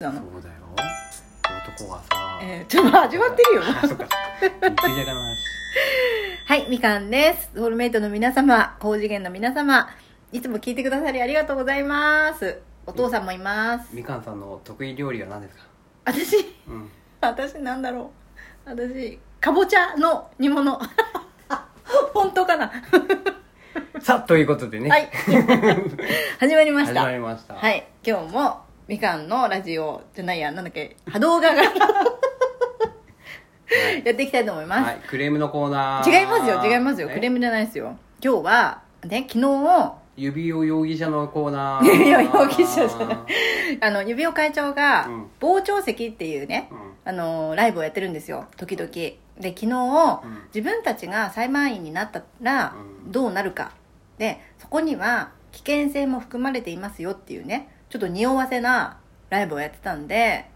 なの？そうだよ。男がさ、えー、ちょっと始まってるよ。あそっか。肉じゃがの話はいみかんです。ソウルメイトの皆様高次元の皆様いつも聞いてくださりありがとうございます。お父さんもいます。みかんさんの得意料理は何ですか？私？うん。私なんだろう。私かぼちゃの煮物。本当かな？さあということでね、はい。始まりまし始たまりました。はい。今日もみかんのラジオじゃないやなんだっけ？波動画が。はい。やっていきたいと思います、はい。クレームのコーナー。違いますよ違いますよ。え？クレームじゃないですよ。今日はね昨日指輪容疑者のコーナー。指輪容疑者じゃない。あの指輪会長がうん。傍聴席っていうね、うん。あのライブをやってるんですよ。時々。で昨日、ん。自分たちが裁判員になったらうん。どうなるか。でそこには危険性も含まれていますよっていうねちょっと匂わせなライブをやってたんで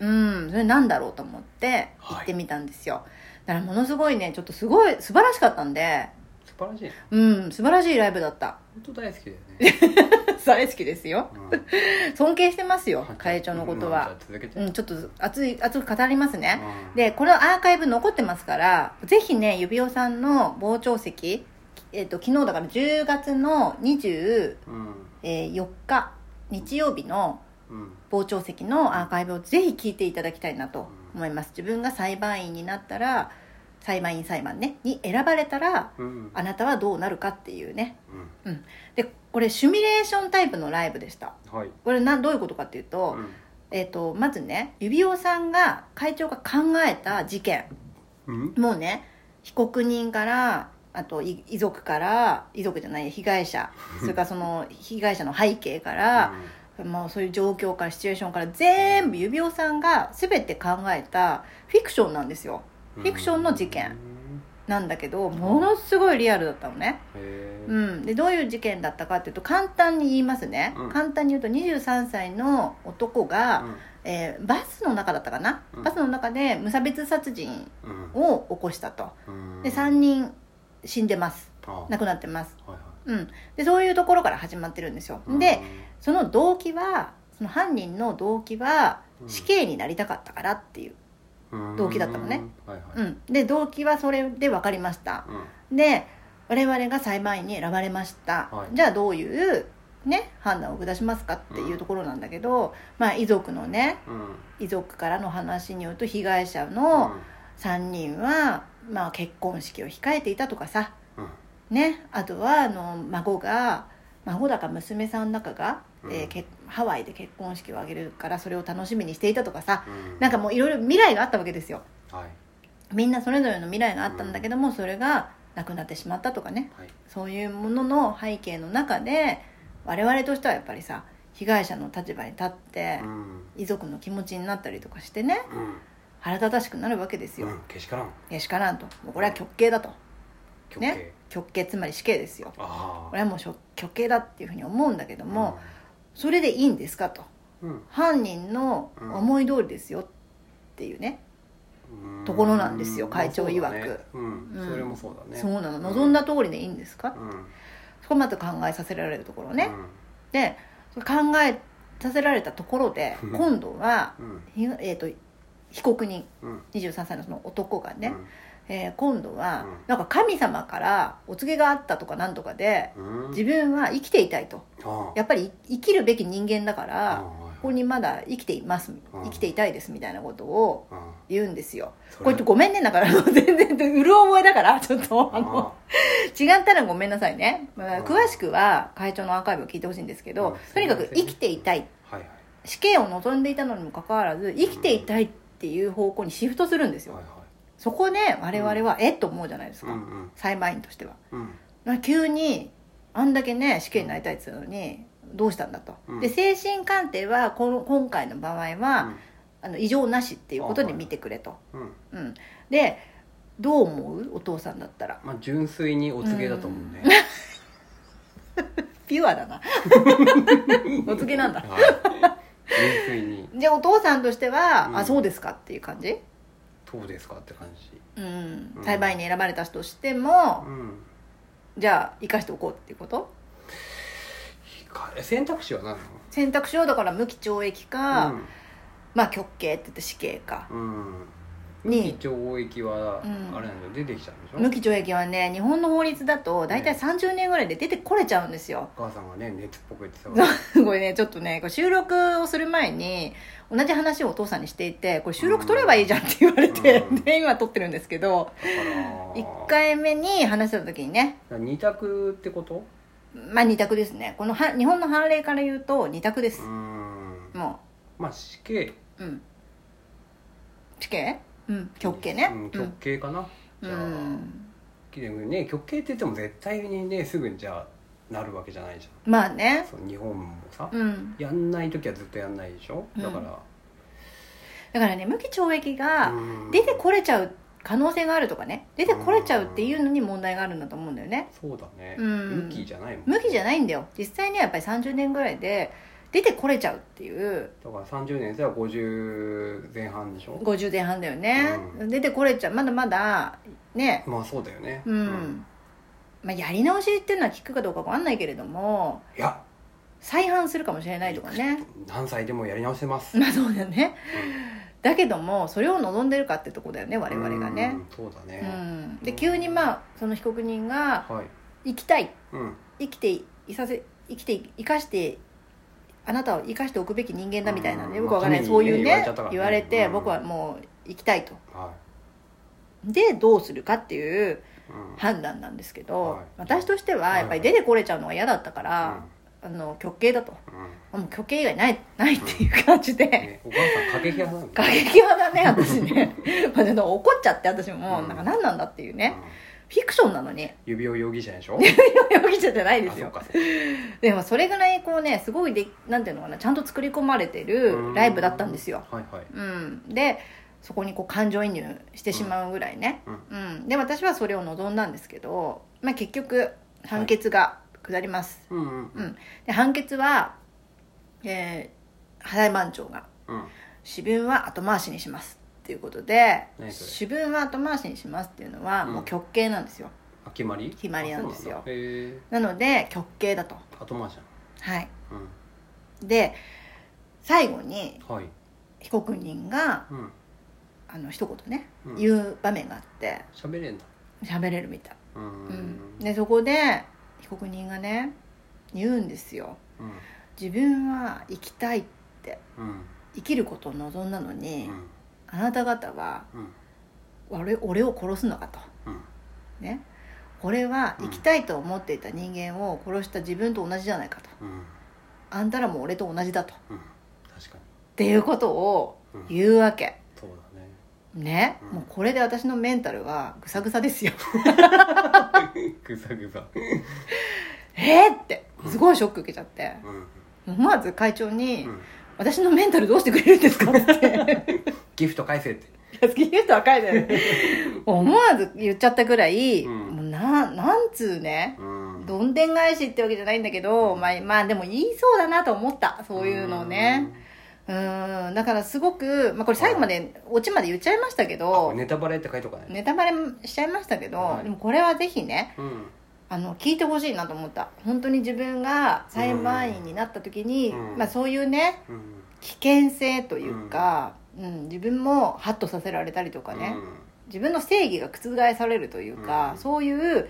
うん。それなんだろうと思ってはい。行ってみたんですよ、だからものすごいねちょっとすごい素晴らしかったんで。素晴らしいね。うん素晴らしいライブだった。本当大好きだよね、大好きですよ。うん。尊敬してますよ会長のことは、うん、ちょっと熱い熱く語りますね、うん。でこれアーカイブ残ってますからぜひね指輪さんの傍聴席、えっと昨日だから10月の24うん。日日曜日のうん。傍聴席のアーカイブをぜひ聞いていただきたいなと思います。自分が裁判員になったら裁判員裁判ねに選ばれたらうんあなたはどうなるかっていうね。うん。うん。でこれシミュレーションタイプのライブでした。はい。これなどういうことかっていうと、うん。えっとまずね指輪さんが会長が考えた事件。うん。もうね被告人からあとい遺族から遺族じゃない被害者。それからその被害者の背景から、もうそういう状況からシチュエーションから全部指輪さんが全て考えたフィクションなんですよ。うん。フィクションの事件。うん。なんだけどものすごいリアルだったのね、うん、でどういう事件だったかっていうと簡単に言いますね、うん。簡単に言うと23歳の男が、うん。えーバスの中だったかな、うん。バスの中で無差別殺人うん。を起こしたと。うん。で3人死んでます。あ亡くなってます、はいはい。うん、でそういうところから始まってるんですよ、でその動機はその犯人の動機はうん。死刑になりたかったからっていう、うん。動機だったのね。はいはい。うん、で動機はそれで分かりました。うん。で我々が裁判員に選ばれました、はい。じゃあどういうね判断を下しますかっていうところなんだけど、まあ遺族のねうん。遺族からの話によると被害者の3人は、まあ、結婚式を控えていたとかさ。うん。ね。あとはあの孫が孫だか娘さんだかが、うん。えーけハワイで結婚式を挙げるからそれを楽しみにしていたとかさ。うん。なんかもういろいろ未来があったわけですよ。はい。みんなそれぞれの未来があったんだけども、それがなくなってしまったとかね。はい。そういうものの背景の中で我々としてはやっぱりさ被害者の立場に立ってう、ん。遺族の気持ちになったりとかしてね。うん腹立たしくなるわけですよ、うんけしからん。けしからんと。もうこれは極刑だと。極ね？刑。極刑つまり死刑ですよ。あこれはもう極刑だっていうふうに思うんだけども、それでいいんですかと。うん。犯人の思い通りですよっていうね、うんところなんですようん。会長曰く。まあそね。れもそうだね。そうなの。望んだ通りでいいんですか、うん。そこまず考えさせられるところね、うん。で考えさせられたところでうん。今度は、うん。ひえー、と被告人うん。23歳のその男がね、うん。えー今度は、うん。なんか神様からお告げがあったとかなんとかでうん。自分は生きていたいと。あやっぱり生きるべき人間だかあらあここにまだ生きていますうん生きていたいですみたいなことをあ言うんですよ。それ。これごめんねだから 全然うる覚えだからちょっと。あの違ったらごめんなさいね、詳しくは会長のアーカイブを聞いてほしいんですけど、うんとにかく生きていたい。はいはい死刑を望んでいたのにもかかわらず生きていたいっていう方向にシフトするんですよ、はいはい。そこで我々は、えっと思うじゃないですか、うんうん。裁判員としては。うん。まあ急にあんだけね死刑になりたいって言ったのにどうしたんだと、うん。で精神鑑定はこの今回の場合は、あの異常なしっていうことで見てくれと、うん。うん。うん、でどう思う？お父さんだったら。まあ純粋にお告げだと思うね ピュアだな。お告げなんだ。はい純粋に。じゃあお父さんとしては、うん。あそうですかっていう感じ、どうですかって感じ。うん。う、ん。裁判員に選ばれたとしても、うん。じゃあ生かしておこうっていうこと？え選択肢は何選択肢はだから無期懲役か、まあ極刑って言って死刑か。うん、うん、に無期懲役はうんあれなんだよ。出てきちゃうんでしょ？無期懲役はね日本の法律だと大体ね30年ぐらいで出てこれちゃうんですよ。お母さんがね熱っぽく言ってたからすごいねちょっとねこれ収録をする前に同じ話をお父さんにしていてこれ収録取ればいいじゃんって言われて、うん。で今撮ってるんですけどだから。1回目に話した時にね。二択ってこと？まあ2択ですね。このは日本の判例から言うと2択です。う、ん。もまあ死刑。ううん。死刑？うん。極刑ね。うん、極刑かな、うじゃあ、んでもね極刑って言っても絶対にねすぐにじゃあなるわけじゃないじゃまあね。んそう日本もさ、うん。やんない時はずっとやんないでしょ？うん。だから、だからね無期懲役がうん。出てこれちゃう可能性があるとかね。出てこれちゃうっていうのに問題があるんだと思うんだよね。そうだね、うん。無期じゃないもん無期じゃないんだよ。実際にはやっぱり30年ぐらいで出てこれちゃうっていう。だから30年では50前半でしょ？50前半だよね、うん。出てこれちゃう。まだまだね。まあそうだよね。うん、まあ、やり直しっていうのは聞くかどうかわかんないけれどもいや。再犯するかもしれないとかね。何歳でもやり直せます、まあそうだよね。だけどもそれを望んでるかってとこだよね我々がね。うんそうだうね、ん。で急にまあその被告人がはい。生きたい。うん。生きていさせ生きて生かしてあなたを生かしておくべき人間だみたいなねうん。よくわかんない。まあそういうね言われてうん。僕はもう生きたいと。はでどうするかっていう判断なんですけど、はい。私としてはやっぱり出てこれちゃうのが嫌だったから、あの極刑だと。うん。あもう極刑以外ないないっていう感じで、ね、お母さん過激派なんだ 過激派だね私ね。怒っちゃって私も、うん。なんか何なんだっていうね、うんフィクションなのに。指輪容疑者でしょ？容疑者じゃないですよ。でもそれぐらいこうねすごいでなんていうのかなちゃんと作り込まれてるライブだったんですよ、はいはい。うん、でそこにこう感情移入してしまうぐらいね、うん。で私はそれを望んだんですけど、まあ、結局判決が下ります、うんうんうん。で判決は、えー裁判長がうん。私分は後回しにしますっていうことで何それ？私分は後回しにしますっていうのはうん。もう極刑なんですよ、あ決まり？決まりなんですよ。なので極刑だと。後回しじはい。うん。で最後にはい。被告人がうん。あの一言ね、うん。言う場面があって喋れんだ喋れるみたい、ううんん、でそこで被告人がね言うんですよ。うん。自分は生きたいって。うん。生きることを望んだのに、うんあなた方はうん。俺俺を殺すのかと。うん。ね。これは生きたいと思っていた人間を殺した自分と同じじゃないかと。うん。あんたらも俺と同じだと。確かに。ていうことをうん。言うわけ。そうだね。ね、うん。もうこれで私のメンタルはぐさぐさですよ。ぐさぐさ。えーって。すごいショック受けちゃって。うん。思わず会長にうん「私のメンタルどうしてくれるんですか?」ってギフト返せって。好き言う人は書いてる思わず言っちゃったぐらい、うん。もうななんつうねうん。どんでん返しってわけじゃないんだけど、まあ、まあでも言いそうだなと思ったそういうのをね。うん。だからすごく、まあ、これ最後までオチまで言っちゃいましたけうんどあネタバレって書いとかない？ネタバレしちゃいましたけど、はい。でもこれはぜひねうん。あの聞いてほしいなと思った。本当に自分が裁判員になった時に、うん。まあ、そういうねうん。危険性というか、うん自分もハッとさせられたりとかね、自分の正義が覆されるというか、うん。そういう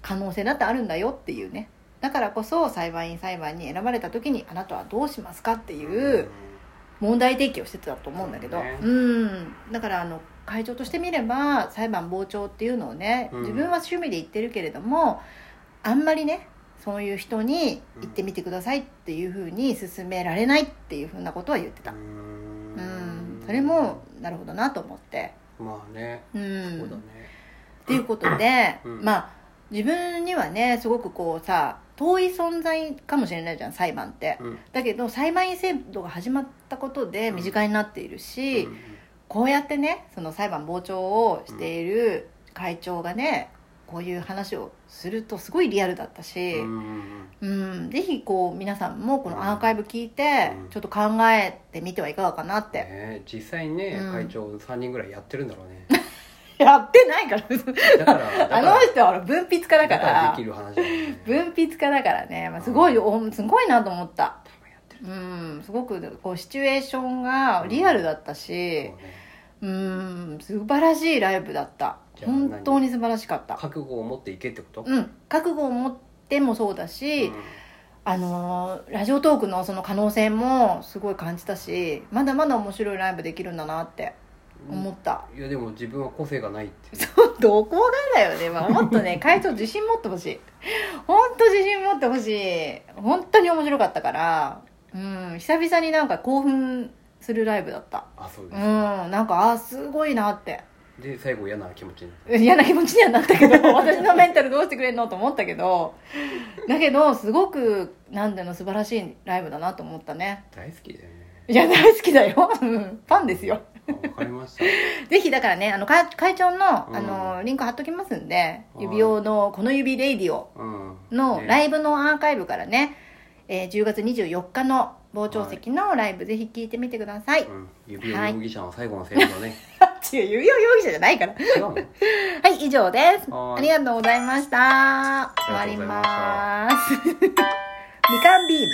可能性だってあるんだよっていうね。だからこそ裁判員裁判に選ばれた時にあなたはどうしますかっていう問題提起をしてたと思うんだけど。ね。うん。だからあの会長としてみれば裁判傍聴っていうのをね、うん。自分は趣味で言ってるけれどもあんまりねそういう人に行ってみてくださいっていうふうに勧められないっていうふうなことは言ってたそれもなるほどなと思って。まあね。うん。そうだね。っていうことで、うん。まあ自分にはねすごくこうさ遠い存在かもしれないじゃん裁判って。うん。だけど裁判員制度が始まったことで身近になっているし、うん。こうやってねその裁判傍聴をしている会長がねこういう話をするとすごいリアルだったし、うんうんぜひこう皆さんもこのアーカイブ聞いてうん。ちょっと考えてみてはいかがかなって、ね実際にねうん。会長3人ぐらいやってるんだろうね。やってないから。だから あの人はほら文筆家だから。らできる話だよね。文筆家だからね、まあ、すごいおすごいなと思った。うんすごくこうシチュエーションがリアルだったしそうねうん素晴らしいライブだった。じゃあ何？本当に素晴らしかった。覚悟を持っていけってこと？うん。覚悟を持ってもそうだし、うん。あのーラジオトークのその可能性もすごい感じたしまだまだ面白いライブできるんだなって思った、いやでも自分は個性がないって どこがだよね、まあ、もっとね 会長自信持ってほしい。本当自信持ってほしい。本当に面白かったからうん久々になんか興奮するライブだった。うあそうです、ん。なんかあすごいなって。で最後嫌な気持ちになって嫌な気持ちにはなったけど 私のメンタルどうしてくれんのと思ったけど。だけどすごくなんていうの素晴らしいライブだなと思ったね。大好きだよね。いや大好きだよ。う んファンですよ。あわかりました。ぜひだからねあの会会長のうん。あのリンク貼っときますんではい。指輪の「この指レイディオうん」ね。のライブのアーカイブからね、えー10月24日の傍聴席のライブぜひ聞いてみてください、うん、指輪容疑者の最後のセリフだね、違う指輪容疑者じゃないから。違うの？はい以上です。はい。ありがとうございました。終わります。みかんビーム